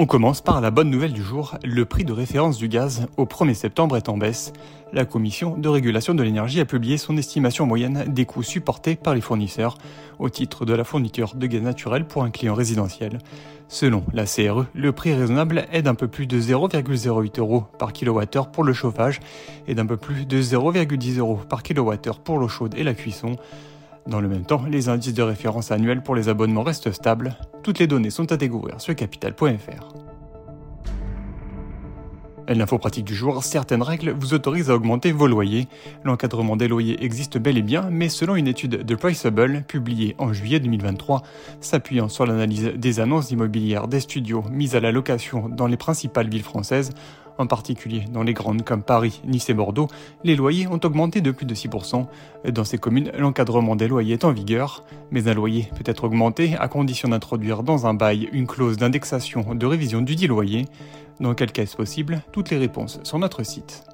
On commence par la bonne nouvelle du jour. Le prix de référence du gaz au 1er septembre est en baisse. La Commission de régulation de l'énergie a publié son estimation moyenne des coûts supportés par les fournisseurs au titre de la fourniture de gaz naturel pour un client résidentiel. Selon la CRE, le prix raisonnable est d'un peu plus de 0,08 euros par kilowattheure pour le chauffage et d'un peu plus de 0,10 euros par kilowattheure pour l'eau chaude et la cuisson. Dans le même temps, les indices de référence annuels pour les abonnements restent stables. Toutes les données sont à découvrir sur capital.fr. L'info pratique du jour, certaines règles vous autorisent à augmenter vos loyers. L'encadrement des loyers existe bel et bien, mais selon une étude de Priceable publiée en juillet 2023, s'appuyant sur l'analyse des annonces immobilières des studios mises à la location dans les principales villes françaises, en particulier dans les grandes comme Paris, Nice et Bordeaux, les loyers ont augmenté de plus de 6%. Dans ces communes, l'encadrement des loyers est en vigueur, mais un loyer peut être augmenté à condition d'introduire dans un bail une clause d'indexation de révision du dit loyer. Dans quel cas est-ce possible? Toutes les réponses sur notre site.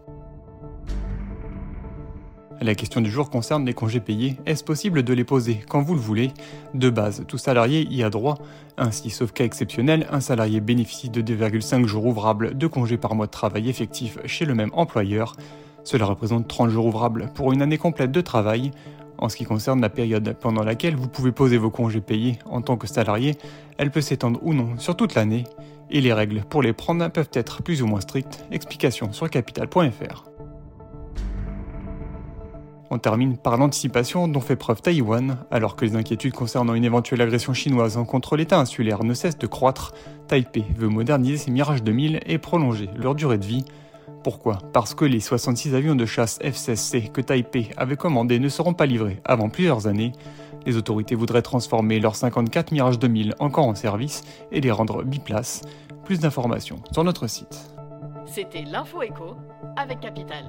La question du jour concerne les congés payés. Est-ce possible de les poser quand vous le voulez? De base, tout salarié y a droit. Ainsi, sauf cas exceptionnel, un salarié bénéficie de 2,5 jours ouvrables de congés par mois de travail effectif chez le même employeur. Cela représente 30 jours ouvrables pour une année complète de travail. En ce qui concerne la période pendant laquelle vous pouvez poser vos congés payés en tant que salarié, elle peut s'étendre ou non sur toute l'année. Et les règles pour les prendre peuvent être plus ou moins strictes. Explication sur capital.fr. On termine par l'anticipation dont fait preuve Taïwan. Alors que les inquiétudes concernant une éventuelle agression chinoise contre l'État insulaire ne cessent de croître, Taipei veut moderniser ses Mirage 2000 et prolonger leur durée de vie. Pourquoi? Parce que les 66 avions de chasse F-16C que Taipei avait commandés ne seront pas livrés avant plusieurs années. Les autorités voudraient transformer leurs 54 Mirage 2000 encore en service et les rendre biplaces. Plus d'informations sur notre site. C'était l'info écho avec Capital.